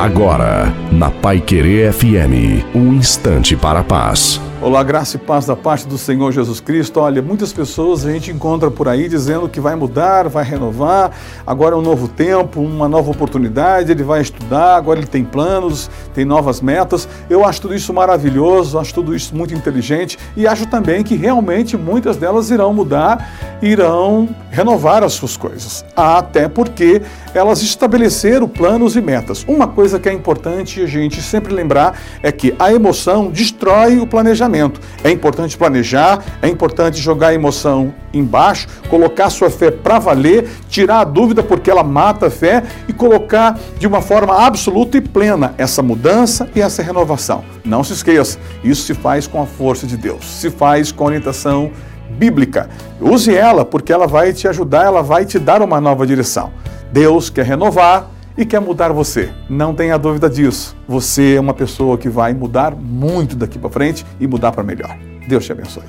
Agora, na Pai Querer FM, um instante para a paz. Olá, graça e paz da parte do Senhor Jesus Cristo. Olha, muitas pessoas a gente encontra por aí dizendo que vai mudar, vai renovar, agora é um novo tempo, uma nova oportunidade, ele vai estudar, agora ele tem planos, tem novas metas. Eu acho tudo isso maravilhoso, acho tudo isso muito inteligente e acho também que realmente muitas delas irão mudar, irão renovar as suas coisas. Até porque elas estabeleceram planos e metas. Uma coisa que é importante a gente sempre lembrar é que a emoção destrói o planejamento. É importante planejar, é importante jogar a emoção embaixo, colocar sua fé para valer, tirar a dúvida porque ela mata a fé e colocar de uma forma absoluta e plena essa mudança e essa renovação. Não se esqueça, isso se faz com a força de Deus, se faz com a orientação bíblica. Use ela porque ela vai te ajudar, ela vai te dar uma nova direção. Deus quer renovar e quer mudar você. Não tenha dúvida disso. Você é uma pessoa que vai mudar muito daqui para frente e mudar para melhor. Deus te abençoe.